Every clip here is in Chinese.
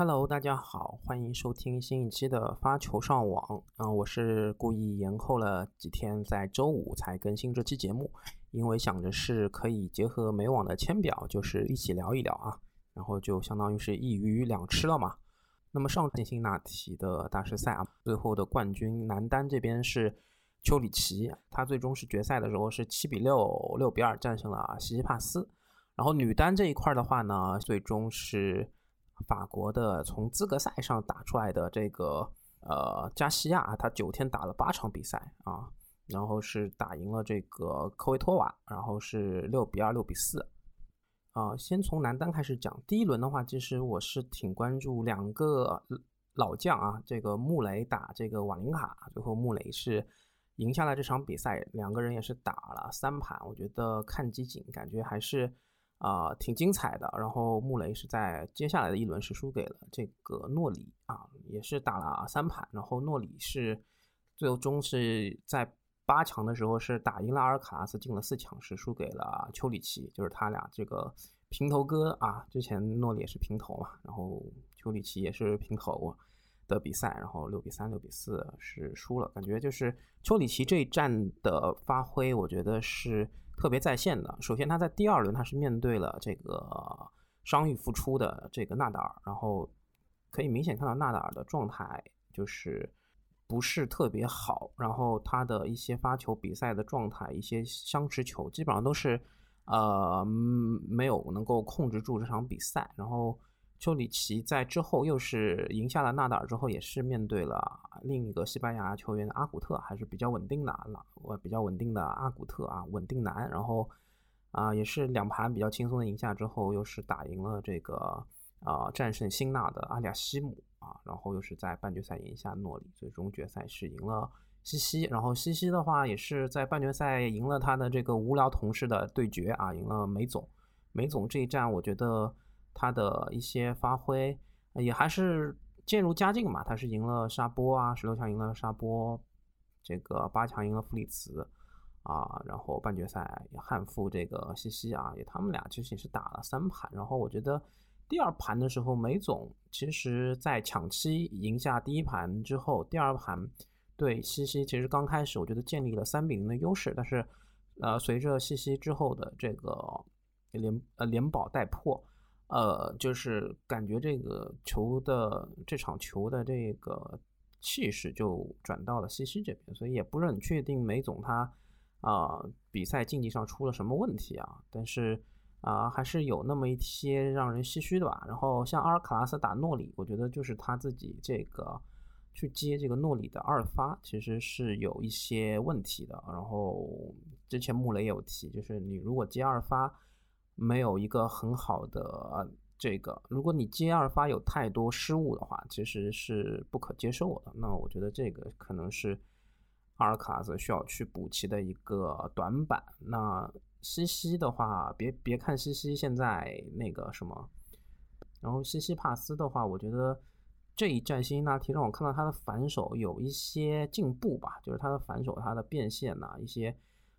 Hello，大家好，欢迎收听新一期的发球上网。嗯，我是故意延后了几天，在周五才更新这期节目，因为想着是可以结合美网的签表，就是一起聊一聊啊，然后就相当于是一鱼两吃了嘛。那么上辛辛那提的大师赛啊，最后的冠军男单这边是丘里奇，他最终是决赛的时候是七比六、六比二战胜了西西帕斯。然后女单这一块的话呢，最终是。法国的从资格赛上打出来的这个呃加西亚，他九天打了八场比赛啊，然后是打赢了这个科维托瓦，然后是六比二、六比四啊。先从男单开始讲，第一轮的话，其实我是挺关注两个老将啊，这个穆雷打这个瓦林卡，最后穆雷是赢下了这场比赛，两个人也是打了三盘，我觉得看集锦感觉还是。啊，挺精彩的。然后穆雷是在接下来的一轮是输给了这个诺里啊，也是打了三盘。然后诺里是最终是在八强的时候是打赢了阿尔卡拉斯，进了四强，是输给了丘里奇，就是他俩这个平头哥啊。之前诺里也是平头嘛，然后丘里奇也是平头的比赛，然后六比三、六比四是输了。感觉就是丘里奇这一战的发挥，我觉得是。特别在线的，首先他在第二轮他是面对了这个伤愈复出的这个纳达尔，然后可以明显看到纳达尔的状态就是不是特别好，然后他的一些发球比赛的状态，一些相持球基本上都是呃没有能够控制住这场比赛，然后。丘里奇在之后又是赢下了纳达尔之后，也是面对了另一个西班牙球员阿古特，还是比较稳定的，我比较稳定的阿古特啊，稳定男。然后啊，也是两盘比较轻松的赢下之后，又是打赢了这个啊战胜辛纳的阿里亚西姆啊，然后又是在半决赛赢下诺里，最终决赛是赢了西西。然后西西的话也是在半决赛赢了他的这个无聊同事的对决啊，赢了梅总。梅总这一战，我觉得。他的一些发挥也还是渐入佳境嘛，他是赢了沙波啊，十六强赢了沙波，这个八强赢了弗里茨啊，然后半决赛也汉负这个西西啊，也他们俩其实也是打了三盘，然后我觉得第二盘的时候梅总其实在抢七赢下第一盘之后，第二盘对西西其实刚开始我觉得建立了三比零的优势，但是呃随着西西之后的这个连呃连保带破。呃，就是感觉这个球的这场球的这个气势就转到了西西这边，所以也不是很确定梅总他啊比赛竞技上出了什么问题啊，但是啊还是有那么一些让人唏嘘的吧。然后像阿尔卡拉斯打诺里，我觉得就是他自己这个去接这个诺里的二发其实是有一些问题的。然后之前穆雷有提，就是你如果接二发。没有一个很好的这个，如果你接二发有太多失误的话，其实是不可接受的。那我觉得这个可能是阿尔卡兹需要去补齐的一个短板。那西西的话，别别看西西现在那个什么，然后西西帕斯的话，我觉得这一战辛纳提让我看到他的反手有一些进步吧，就是他的反手他的变现呐一些。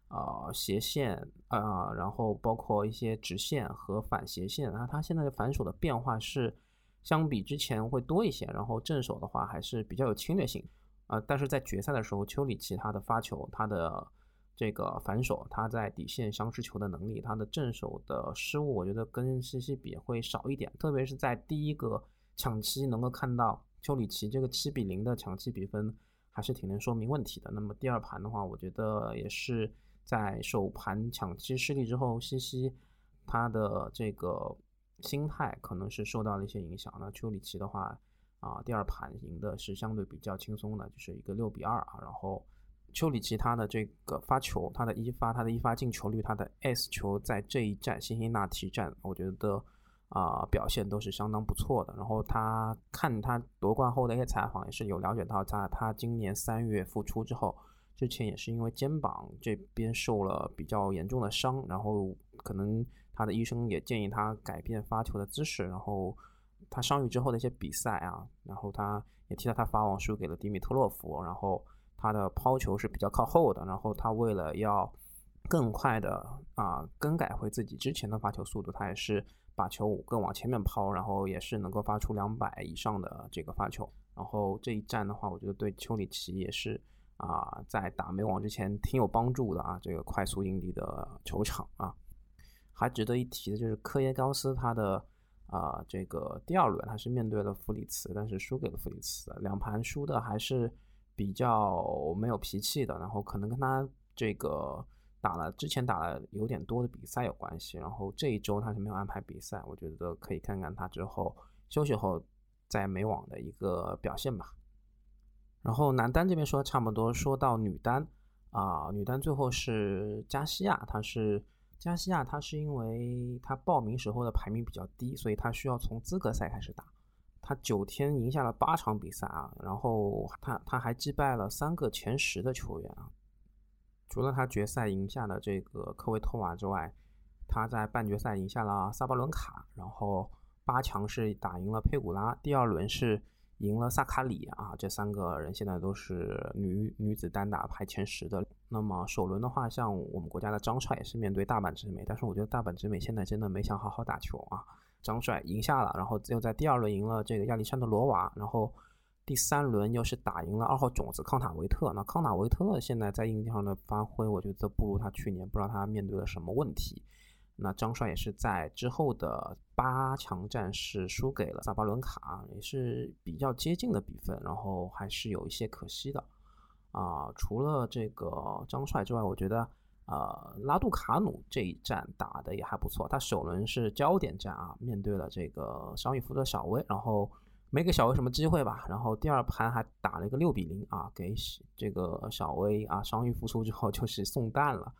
啊，斜线啊，然后包括一些直线和反斜线啊，他现在的反手的变化是相比之前会多一些，然后正手的话还是比较有侵略性啊。但是在决赛的时候，丘里奇他的发球，他的这个反手，他在底线相持球的能力，他的正手的失误，我觉得跟西西比会少一点，特别是在第一个抢七能够看到丘里奇这个七比零的抢七比分，还是挺能说明问题的。那么第二盘的话，我觉得也是。在首盘抢七失利之后，西西他的这个心态可能是受到了一些影响。那丘里奇的话啊，第二盘赢的是相对比较轻松的，就是一个六比二啊。然后丘里奇他的这个发球，他的一发，他的一发进球率，他的 S 球在这一战辛辛那提战，我觉得啊表现都是相当不错的。然后他看他夺冠后的一些采访，也是有了解到，在他今年三月复出之后。之前也是因为肩膀这边受了比较严重的伤，然后可能他的医生也建议他改变发球的姿势，然后他伤愈之后的一些比赛啊，然后他也提到他法网输给了迪米特洛夫，然后他的抛球是比较靠后的，然后他为了要更快的啊更改回自己之前的发球速度，他也是把球更往前面抛，然后也是能够发出两百以上的这个发球。然后这一战的话，我觉得对丘里奇也是啊，在打美网之前挺有帮助的啊。这个快速硬地的球场啊，还值得一提的就是科耶高斯他的啊这个第二轮他是面对了弗里茨，但是输给了弗里茨，两盘输的还是比较没有脾气的，然后可能跟他这个。打了之前打了有点多的比赛有关系，然后这一周他是没有安排比赛，我觉得可以看看他之后休息后在美网的一个表现吧。然后男单这边说差不多，说到女单啊，女单最后是加西亚，她是加西亚，她是因为她报名时候的排名比较低，所以她需要从资格赛开始打。他九天赢下了八场比赛啊，然后他他还击败了三个前十的球员啊。除了他决赛赢下了这个科维托瓦之外，他在半决赛赢下了萨巴伦卡，然后八强是打赢了佩古拉，第二轮是赢了萨卡里啊，这三个人现在都是女女子单打排前十的。那么首轮的话，像我们国家的张帅也是面对大阪直美，但是我觉得大阪直美现在真的没想好好打球啊。张帅赢下了，然后又在第二轮赢了这个亚历山德罗娃，然后。第三轮又是打赢了二号种子康塔维特，那康塔维特现在在硬地上的发挥，我觉得不如他去年，不知道他面对了什么问题。那张帅也是在之后的八强战是输给了萨巴伦卡，也是比较接近的比分，然后还是有一些可惜的。啊，除了这个张帅之外，我觉得呃拉杜卡努这一战打的也还不错，他首轮是焦点战啊，面对了这个伤愈复的小威，然后。没给小威什么机会吧，然后第二盘还打了一个六比零啊，给这个小威啊伤愈复出之后 就是送蛋了，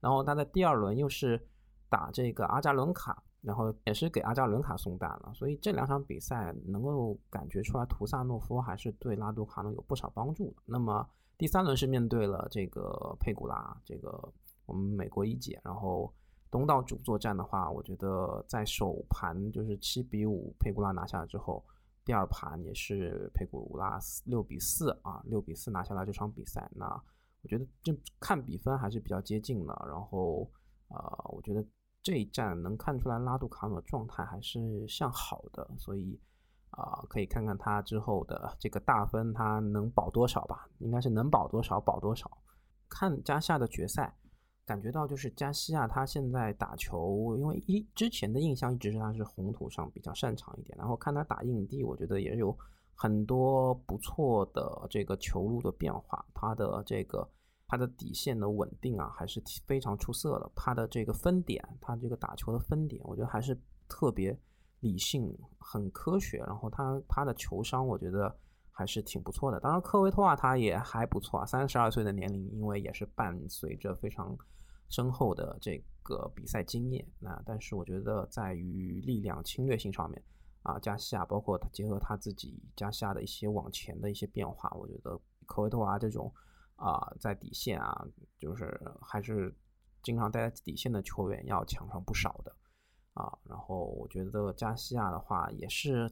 然后他在第二轮又是打这个阿扎伦卡，然后也是给阿扎伦卡送蛋了，所以这两场比赛能够感觉出来图萨诺夫还是对拉杜卡诺有不少帮助的。那么第三轮是面对了这个佩古拉，这个我们美国一姐，然后东道主作战的话，我觉得在首盘就是七比五佩古拉拿下之后。第二盘也是佩古拉六比四啊，六比四拿下了这场比赛。那我觉得这看比分还是比较接近的。然后呃，我觉得这一战能看出来拉杜卡诺状态还是向好的，所以啊，可以看看他之后的这个大分他能保多少吧？应该是能保多少保多少。看加西亚的决赛。感觉到就是加西亚，他现在打球，因为一之前的印象一直是他是红土上比较擅长一点，然后看他打硬地，我觉得也有很多不错的这个球路的变化，他的这个他的底线的稳定啊，还是非常出色的。他的这个分点，他这个打球的分点，我觉得还是特别理性、很科学。然后他他的球商，我觉得还是挺不错的。当然，科维托瓦他也还不错啊，三十二岁的年龄，因为也是伴随着非常。深厚的这个比赛经验，那但是我觉得在于力量侵略性上面啊，加西亚包括他结合他自己加西亚的一些往前的一些变化，我觉得科维托娃这种啊在底线啊，就是还是经常待在底线的球员要强上不少的啊。然后我觉得加西亚的话也是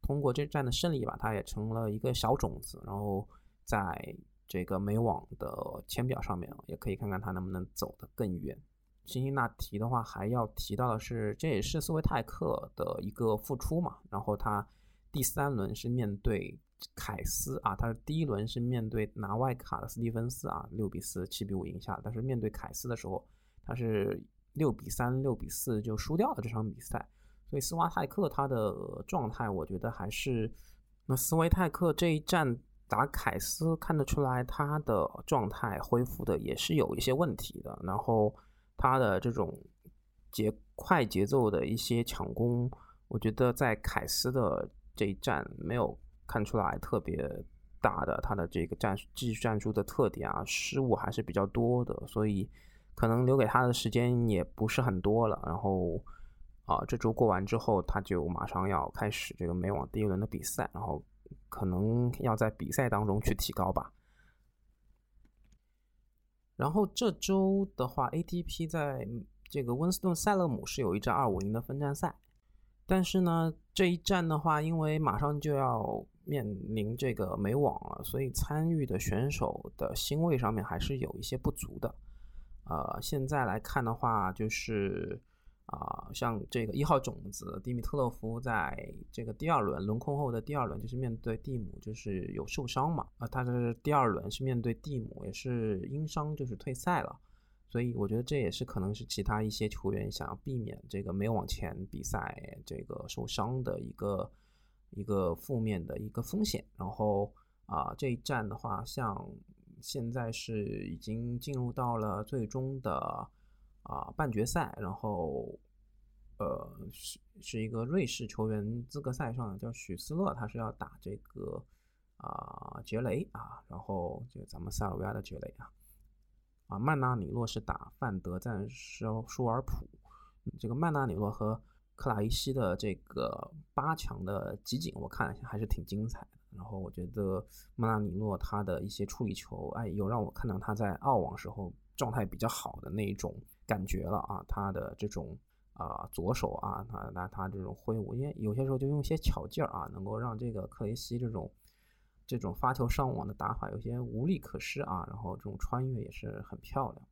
通过这战的胜利吧，他也成了一个小种子，然后在。这个美网的签表上面也可以看看他能不能走得更远。辛辛那提的话，还要提到的是，这也是斯维泰克的一个复出嘛。然后他第三轮是面对凯斯啊，他是第一轮是面对拿外卡的斯蒂芬斯啊，六比四、七比五赢下。但是面对凯斯的时候，他是六比三、六比四就输掉了这场比赛。所以斯瓦泰克他的状态，我觉得还是那斯维泰克这一战。打凯斯看得出来，他的状态恢复的也是有一些问题的。然后他的这种节快节奏的一些抢攻，我觉得在凯斯的这一战没有看出来特别大的他的这个战技术战术的特点啊，失误还是比较多的，所以可能留给他的时间也不是很多了。然后啊，这周过完之后，他就马上要开始这个美网第一轮的比赛，然后。可能要在比赛当中去提高吧。然后这周的话，ATP 在这个温斯顿塞勒姆是有一站二五零的分站赛，但是呢，这一站的话，因为马上就要面临这个美网了，所以参与的选手的星位上面还是有一些不足的。呃，现在来看的话，就是啊，像这个一号种子蒂米特洛夫在这个第二轮轮空后的第二轮，就是面对蒂姆，就是有受伤嘛啊，他的第二轮是面对蒂姆，也是因伤就是退赛了。所以我觉得这也是可能是其他一些球员想要避免这个没有往前比赛这个受伤的一个一个负面的一个风险。然后啊，这一战的话，像现在是已经进入到了最终的啊半决赛，然后呃是是一个瑞士球员资格赛上叫许斯勒，他是要打这个啊杰雷啊，然后就咱们塞尔维亚的杰雷啊。啊，曼纳里洛是打范德赞舒舒尔普，这个曼纳里洛和克莱西的这个八强的集锦，我看了一下还是挺精彩的。然后我觉得莫纳尼诺他的一些处理球，哎，有让我看到他在澳网时候状态比较好的那一种感觉了啊。他的这种啊左手啊，他那他这种挥舞，因为有些时候就用一些巧劲儿啊，能够让这个克雷西这种。这种发球上网的打法有些无力可施啊，然后这种穿越也是很漂亮，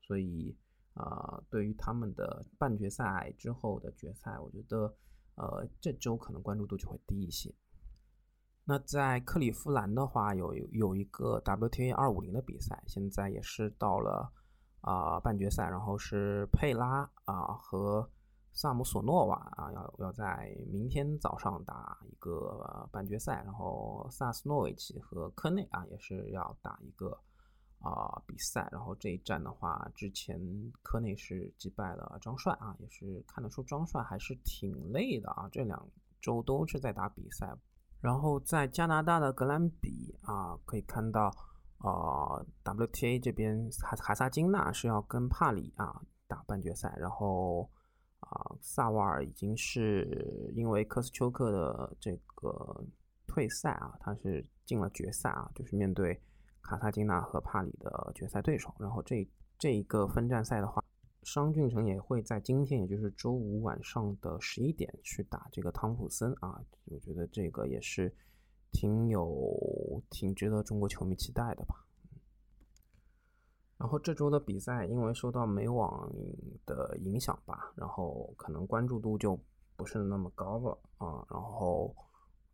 所以呃，对于他们的半决赛之后的决赛，我觉得呃这周可能关注度就会低一些。那在克利夫兰的话，有有一个 WTA 二五零的比赛，现在也是到了啊半决赛，然后是佩拉啊和。萨姆索诺瓦啊，要要在明天早上打一个半决赛，然后萨斯诺维奇和科内啊也是要打一个啊比赛，然后这一战的话，之前科内是击败了张帅啊，也是看得出张帅还是挺累的啊，这两周都是在打比赛，然后在加拿大的格兰比啊，可以看到啊 WTA 这边海海萨金娜是要跟帕里啊打半决赛，然后。啊，萨瓦尔已经是因为科斯丘克的这个退赛啊，他是进了决赛啊，就是面对卡萨金娜和帕里的决赛对手。然后这这一个分站赛的话，商俊成也会在今天，也就是周五晚上的十一点去打这个汤普森啊。我觉得这个也是挺有挺值得中国球迷期待的吧。然后这周的比赛，因为受到美网的影响吧，然后可能关注度就不是那么高了啊。然后，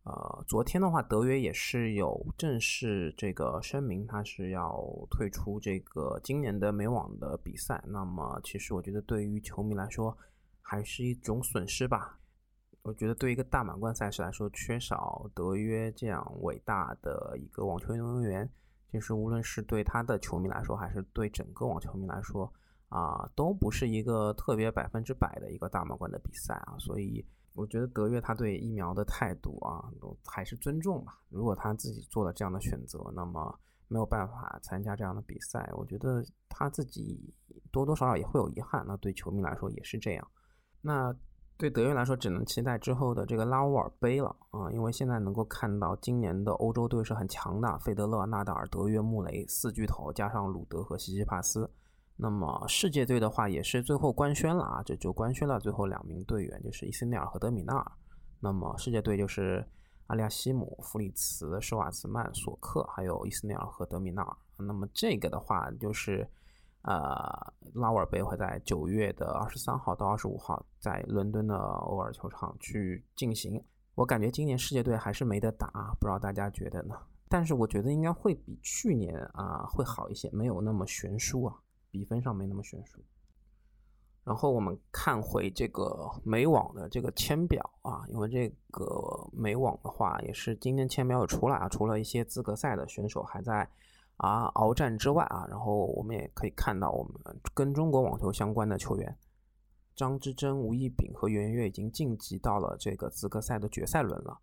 呃，昨天的话，德约也是有正式这个声明，他是要退出这个今年的美网的比赛。那么，其实我觉得对于球迷来说，还是一种损失吧。我觉得对一个大满贯赛事来说，缺少德约这样伟大的一个网球运动员。其实无论是对他的球迷来说，还是对整个网球迷来说，啊，都不是一个特别百分之百的一个大满贯的比赛啊。所以我觉得德约他对疫苗的态度啊，还是尊重吧。如果他自己做了这样的选择，那么没有办法参加这样的比赛，我觉得他自己多多少少也会有遗憾。那对球迷来说也是这样。那。对德约来说，只能期待之后的这个拉乌尔杯了啊！因为现在能够看到今年的欧洲队是很强的，费德勒、纳达尔、德约、穆雷四巨头，加上鲁德和西西帕斯。那么世界队的话，也是最后官宣了啊，这就官宣了最后两名队员，就是伊斯内尔和德米纳尔。那么世界队就是阿利亚西姆、弗里茨、施瓦茨曼、索克，还有伊斯内尔和德米纳尔。那么这个的话，就是。呃，拉沃尔杯会在九月的二十三号到二十五号在伦敦的欧尔球场去进行。我感觉今年世界队还是没得打，不知道大家觉得呢？但是我觉得应该会比去年啊会好一些，没有那么悬殊啊，比分上没那么悬殊。然后我们看回这个美网的这个签表啊，因为这个美网的话也是今天签表有出来啊，除了一些资格赛的选手还在。啊，鏖战之外啊，然后我们也可以看到，我们跟中国网球相关的球员张之臻、吴亦丙和袁媛媛已经晋级到了这个资格赛的决赛轮了。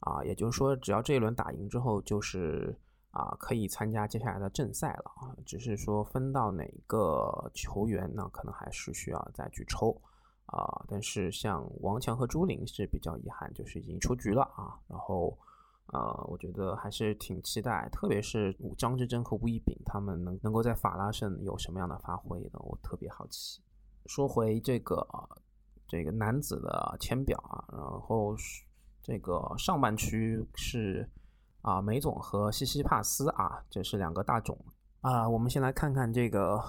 啊，也就是说，只要这一轮打赢之后，就是啊，可以参加接下来的正赛了啊。只是说分到哪个球员，那可能还是需要再去抽啊。但是像王强和朱琳是比较遗憾，就是已经出局了啊。然后。呃，我觉得还是挺期待，特别是张之臻和吴亦丙他们能能够在法拉盛有什么样的发挥呢，我特别好奇。说回这个这个男子的签表啊，然后这个上半区是啊梅总和西西帕斯啊，这是两个大种啊。我们先来看看这个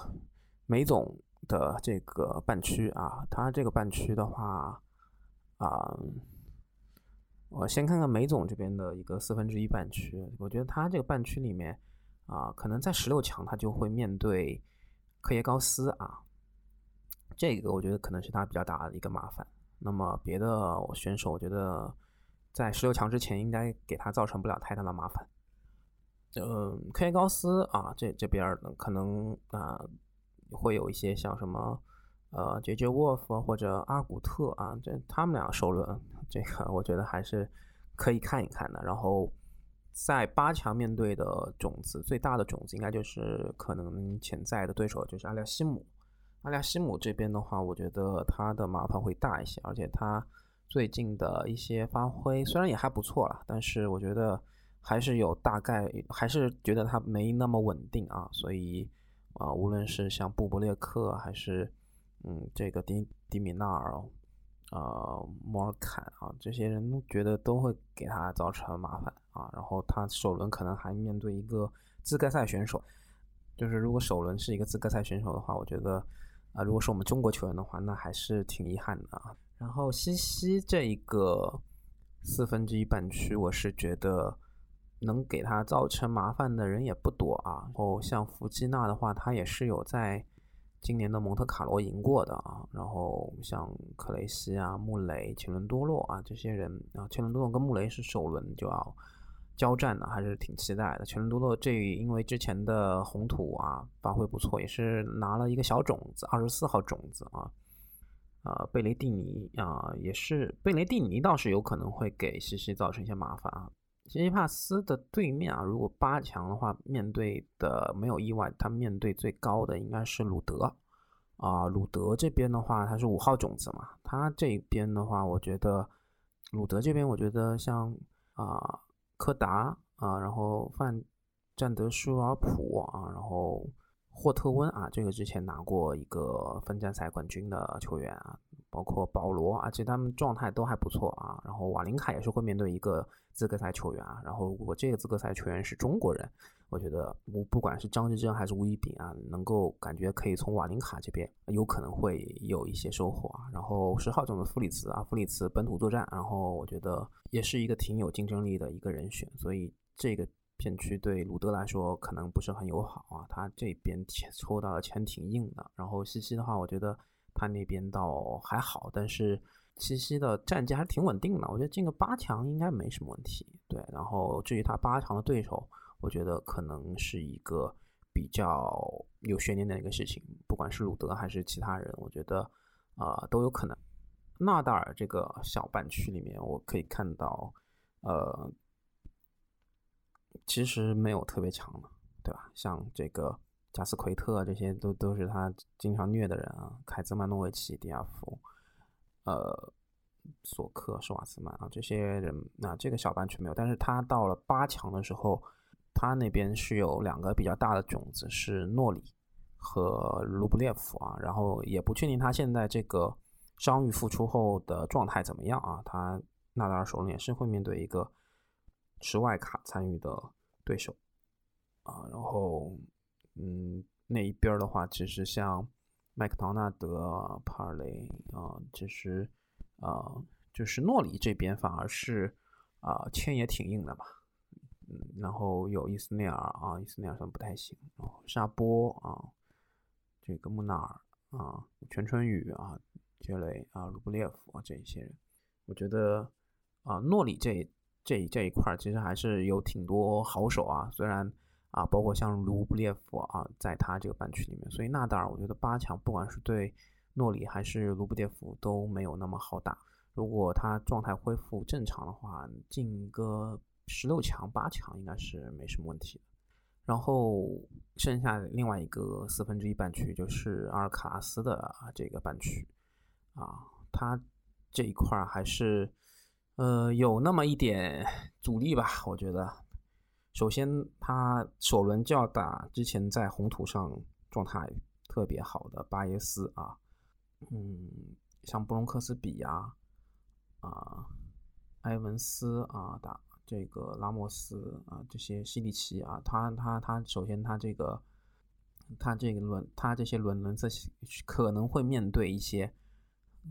梅总的这个半区啊，他这个半区的话啊，我先看看梅总这边的一个四分之一半区，我觉得他这个半区里面啊，可能在十六强他就会面对科耶高斯啊，这个我觉得可能是他比较大的一个麻烦。那么别的选手，我觉得在十六强之前应该给他造成不了太大的麻烦。嗯，科耶高斯啊，这这边可能啊会有一些像什么呃杰杰沃夫或者阿古特啊，这他们俩首轮这个我觉得还是可以看一看的。然后在八强面对的种子最大的种子，应该就是可能潜在的对手就是阿廖西姆。阿廖西姆这边的话，我觉得他的麻烦会大一些，而且他最近的一些发挥虽然也还不错了，但是我觉得。还是有大概，还是觉得他没那么稳定啊，所以啊，无论是像布布列克还是嗯这个迪迪米纳尔，呃莫尔坎啊，这些人觉得都会给他造成麻烦啊。然后他首轮可能还面对一个资格赛选手，就是如果首轮是一个资格赛选手的话，我觉得啊，如果是我们中国球员的话，那还是挺遗憾的啊。然后西西这一个四分之一半区，我是觉得。能给他造成麻烦的人也不多啊。然后像弗基纳的话，他也是有在今年的蒙特卡罗赢过的啊。然后像克雷西啊、穆雷、切伦多洛啊这些人啊，切伦多洛跟穆雷是首轮就要交战的，还是挺期待的。切伦多洛这因为之前的红土啊发挥不错，也是拿了一个小种子，二十四号种子啊。啊，贝雷蒂尼啊，也是贝雷蒂尼倒是有可能会给西西造成一些麻烦啊。西西帕斯的对面啊，如果八强的话，面对的没有意外，他面对最高的应该是鲁德啊。鲁德这边的话，他是五号种子嘛，他这边的话，我觉得鲁德这边，我觉得像啊柯达啊，然后范占德舒尔普啊，然后霍特温啊，这个之前拿过一个分站赛冠军的球员啊。包括保罗，而且他们状态都还不错啊。然后瓦林卡也是会面对一个资格赛球员啊。然后如果这个资格赛球员是中国人，我觉得不不管是张志臻还是吴一丙啊，能够感觉可以从瓦林卡这边有可能会有一些收获啊。然后十号种的弗里茨啊，弗里茨本土作战，然后我觉得也是一个挺有竞争力的一个人选。所以这个片区对鲁德来说可能不是很友好啊。他这边抽到的签挺硬的。然后西西的话，我觉得。他那边倒还好，但是西西的战绩还是挺稳定的，我觉得进个八强应该没什么问题。对，然后至于他八强的对手，我觉得可能是一个比较有悬念的一个事情，不管是鲁德还是其他人，我觉得啊都有可能。纳达尔这个小半区里面，我可以看到，呃，其实没有特别强的，对吧？像这个。贾斯奎特这些都都是他经常虐的人啊，凯兹曼诺维奇、迪亚夫，呃，索克、施瓦茨曼啊，这些人那这个小半区没有，但是他到了八强的时候，他那边是有两个比较大的种子，是诺里和卢布列夫啊，然后也不确定他现在这个伤愈复出后的状态怎么样啊，他纳达尔手里也是会面对一个持外卡参与的对手啊，然后。嗯，那一边的话，其实像麦克唐纳德、帕尔雷啊，其实啊，就是诺里这边反而是啊，签也挺硬的吧。嗯，然后有伊斯内尔啊，伊斯内尔算不太行。然后沙波啊，这个穆纳尔啊，全春雨啊，杰雷啊，卢布列夫啊，这一些人，我觉得啊，诺里这这这一块其实还是有挺多好手啊，虽然。啊，包括像卢布列夫啊，在他这个半区里面，所以纳达尔，我觉得八强不管是对诺里还是卢布列夫都没有那么好打。如果他状态恢复正常的话，进个十六强、八强应该是没什么问题。然后剩下另外一个四分之一半区就是阿尔卡拉斯的这个半区啊，他这一块还是呃有那么一点阻力吧，我觉得。首先，他首轮就要打之前在红土上状态特别好的巴耶斯啊，嗯，像布隆克斯比呀，啊，埃文斯啊，打这个拉莫斯啊，这些西里奇啊，他他他，首先他这个他这个轮他这些轮轮次可能会面对一些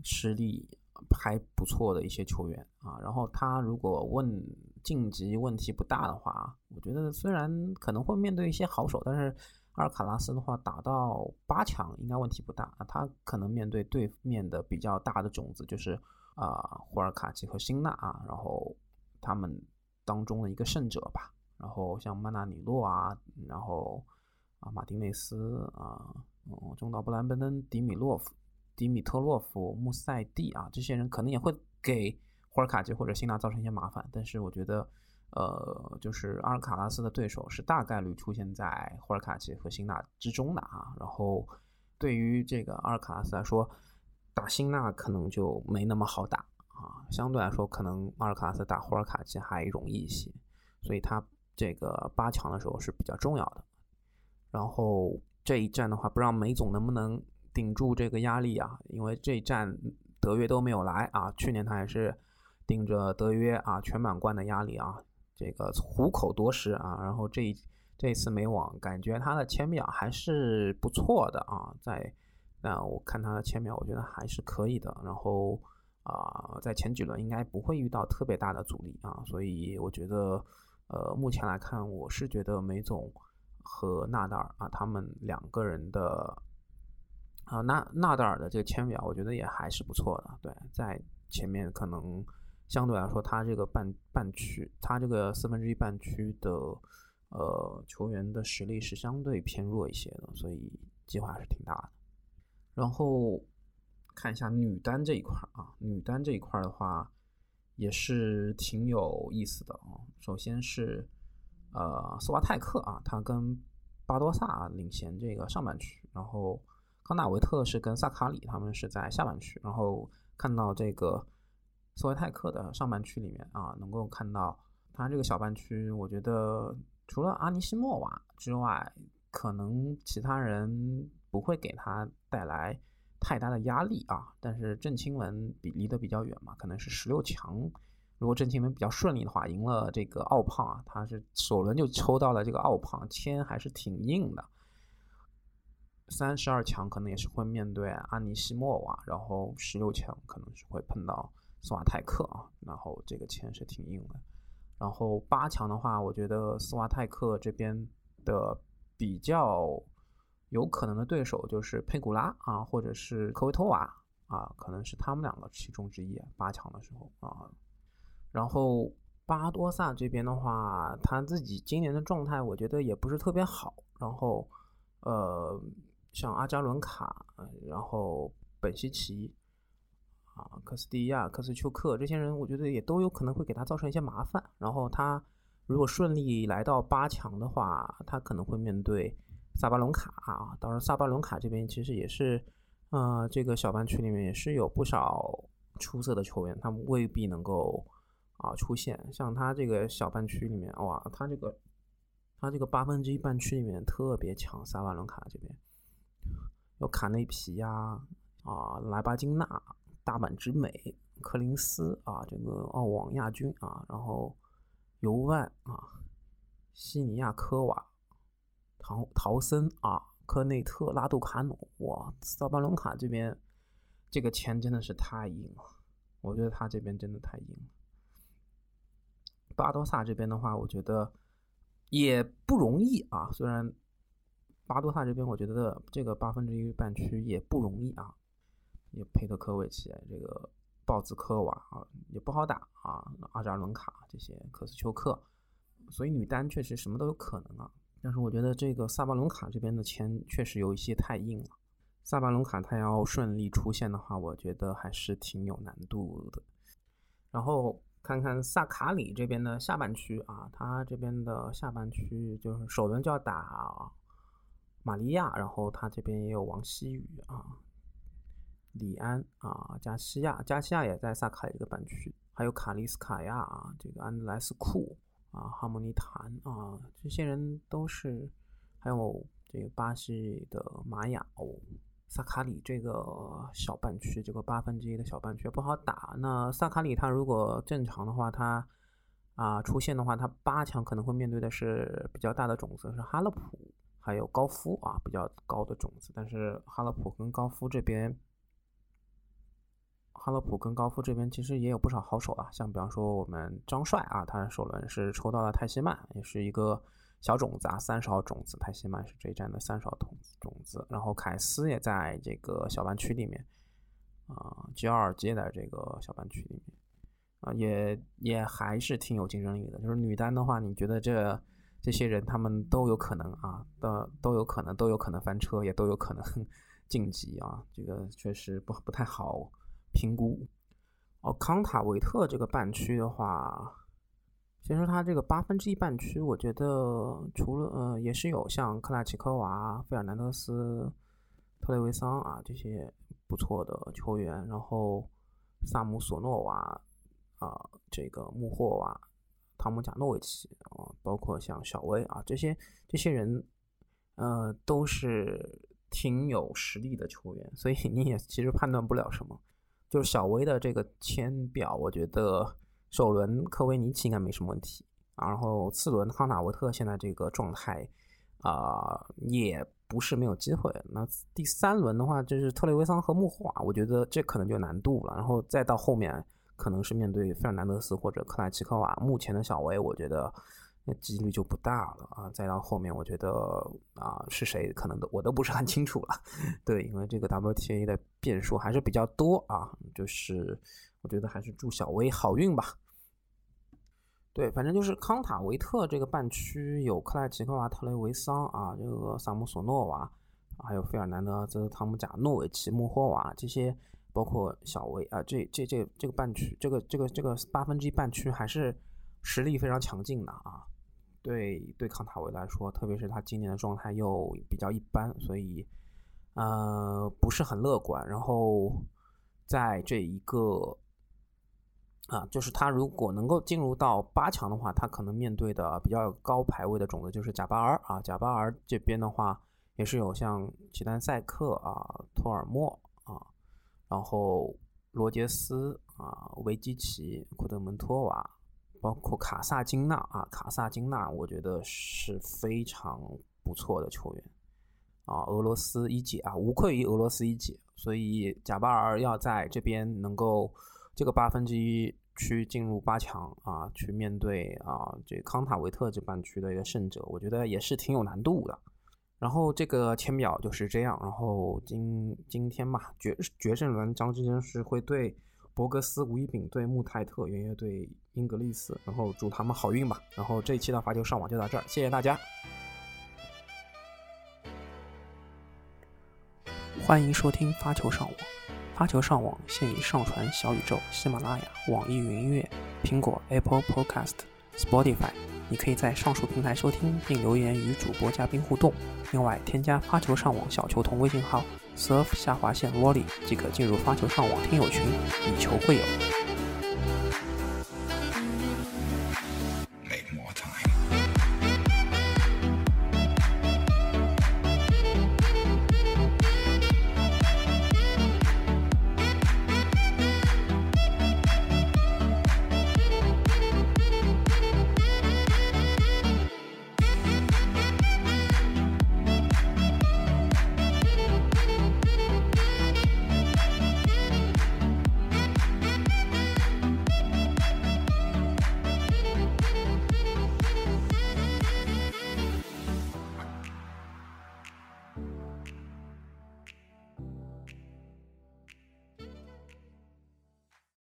实力还不错的一些球员啊。然后他如果问晋级问题不大的话，我觉得虽然可能会面对一些好手，但是阿尔卡拉斯的话打到八强应该问题不大啊。他可能面对对面的比较大的种子就是啊霍尔卡奇和辛纳啊，然后他们当中的一个胜者吧。然后像曼纳里洛啊，然后啊马丁内斯啊，嗯中岛布兰登、迪米洛夫、迪米特洛夫、穆塞蒂啊，这些人可能也会给霍尔卡奇或者辛纳造成一些麻烦。但是我觉得，呃，就是阿尔卡拉斯的对手是大概率出现在霍尔卡奇和辛纳之中的啊。然后对于这个阿尔卡拉斯来说，打辛纳可能就没那么好打啊。相对来说，可能阿尔卡拉斯打霍尔卡奇还容易一些，所以他。这个八强的时候是比较重要的，然后这一战的话，不知道梅总能不能顶住这个压力啊？因为这一战德约都没有来啊，去年他也是顶着德约啊全满贯的压力啊，这个虎口夺食啊，然后这这次美网感觉他的签表还是不错的啊，在那我看他的签表，我觉得还是可以的，然后啊，在前几轮应该不会遇到特别大的阻力啊，所以我觉得。呃，目前来看，我是觉得梅总和纳达尔啊，他们两个人的啊，纳纳达尔的这个签表，我觉得也还是不错的。对，在前面可能相对来说，他这个半半区，他这个四分之一半区的呃球员的实力是相对偏弱一些的，所以计划是挺大的。然后看一下女单这一块啊，女单这一块的话。也是挺有意思的啊。首先是，呃，斯瓦泰克啊，他跟巴多萨领衔这个上半区，然后康纳维特是跟萨卡里他们是在下半区。然后看到这个斯维泰克的上半区里面啊，能够看到他这个小半区，我觉得除了阿尼西莫瓦之外，可能其他人不会给他带来。太大的压力啊！但是郑钦文比离得比较远嘛，可能是十六强。如果郑钦文比较顺利的话，赢了这个奥胖啊，他是首轮就抽到了这个奥胖，签还是挺硬的。三十二强可能也是会面对阿尼西莫娃，然后十六强可能是会碰到斯瓦泰克啊，然后这个签是挺硬的。然后八强的话，我觉得斯瓦泰克这边的比较。有可能的对手就是佩古拉啊，或者是科维托娃啊，可能是他们两个其中之一。八强的时候啊，然后巴多萨这边的话，他自己今年的状态我觉得也不是特别好。然后呃，像阿加伦卡，然后本西奇啊，科斯蒂亚、科斯丘克这些人，我觉得也都有可能会给他造成一些麻烦。然后他如果顺利来到八强的话，他可能会面对。萨巴伦卡啊，当然萨巴伦卡这边其实也是，呃，这个小半区里面也是有不少出色的球员，他们未必能够啊出现。像他这个小半区里面，哇，他这个他这个八分之一半区里面特别强，萨巴伦卡这边有卡内皮呀，啊，莱巴金娜、大阪直美、柯林斯啊，这个澳网亚军啊，然后尤万啊，西尼亚科瓦。陶陶森啊，科内特、拉杜卡努，哇，萨巴隆卡这边这个钱真的是太硬了，我觉得他这边真的太硬了。巴多萨这边的话，我觉得也不容易啊。虽然巴多萨这边，我觉得这个八分之一半区也不容易啊。也佩特科维奇，这个鲍兹科娃啊，也不好打啊。阿扎伦卡这些，科斯丘克，所以女单确实什么都有可能啊。但是我觉得这个萨巴伦卡这边的签确实有一些太硬了。萨巴伦卡他要顺利出现的话，我觉得还是挺有难度的。然后看看萨卡里这边的下半区啊，他这边的下半区就是首轮就要打玛利亚，然后他这边也有王希雨啊、李安啊、加西亚，加西亚也在萨卡里这个半区，还有卡利斯卡亚啊，这个安德莱斯库。啊，哈姆尼坦啊，这些人都是，还有这个巴西的玛雅哦，萨卡里这个小半区，这个八分之一的小半区不好打。那萨卡里他如果正常的话，他啊出现的话，他八强可能会面对的是比较大的种子是哈勒普。还有高夫啊比较高的种子。但是哈勒普跟高夫这边，哈勒普跟高夫这边其实也有不少好手啊，像比方说我们张帅啊，他首轮是抽到了泰西曼，也是一个小种子啊，三十号种子，泰西曼是这一站的三十号种子种子。然后凯斯也在这个小半区里面啊，G 二接在这个小半区里面。啊，也也还是挺有竞争力的。就是女单的话，你觉得这这些人他们都有可能啊，的都有可能都有可能翻车，也都有可能 晋级啊。这个确实不不太好评估。哦，康塔维特这个半区的话，先说他这个八分之一半区，我觉得除了呃，也是有像克拉奇科娃、费尔南德斯、特雷维桑啊这些不错的球员，然后萨姆索诺娃。啊，这个穆霍娃、汤姆贾诺维奇啊，包括像小威啊，这些这些人，呃，都是挺有实力的球员，所以你也其实判断不了什么。就是小威的这个签表，我觉得首轮科维尼奇应该没什么问题啊，然后次轮康纳维特现在这个状态啊，也不是没有机会。那第三轮的话，就是特雷维桑和穆霍瓦，我觉得这可能就难度了，然后再到后面。可能是面对费尔南德斯或者克拉奇科娃，目前的小威，我觉得那几率就不大了啊。再到后面，我觉得啊是谁，可能都我都不是很清楚了。对，因为这个 WTA 的变数还是比较多啊。就是我觉得还是祝小威好运吧。对，反正就是康塔维特这个半区有克莱奇科娃、特雷维桑啊，这个萨姆索诺娃，还有费尔南德斯、汤姆贾诺维奇、穆霍娃这些。包括小威啊，这这这这个半区，这个这个这个八分之一半区还是实力非常强劲的啊。对对，抗塔维来说，特别是他今年的状态又比较一般，所以呃不是很乐观。然后在这一个啊，就是他如果能够进入到八强的话，他可能面对的比较高排位的种子就是贾巴尔啊。贾巴尔这边的话，也是有像齐丹赛克啊、托尔莫。然后罗杰斯啊、维基奇、库德门托娃，包括卡萨金娜啊，卡萨金娜，我觉得是非常不错的球员啊。俄罗斯一姐啊，无愧于俄罗斯一姐。所以贾巴尔要在这边能够这个八分之一区进入八强啊，去面对啊这康塔维特这半区的一个胜者，我觉得也是挺有难度的。然后这个签表就是这样。然后今今天嘛，决决胜轮，张之臻是会对博格斯，吴一丙对穆泰特，圆圆对英格丽斯。然后祝他们好运吧。然后这一期的发球上网就到这儿，谢谢大家。欢迎收听发球上网，发球上网现已上传小宇宙、喜马拉雅、网易云音乐、苹果 Apple Podcast、Spotify。你可以在上述平台收听并留言与主播嘉宾互动。另外，添加发球上网小球童微信号 surf 下划线 volley 即可进入发球上网听友群，以球会友。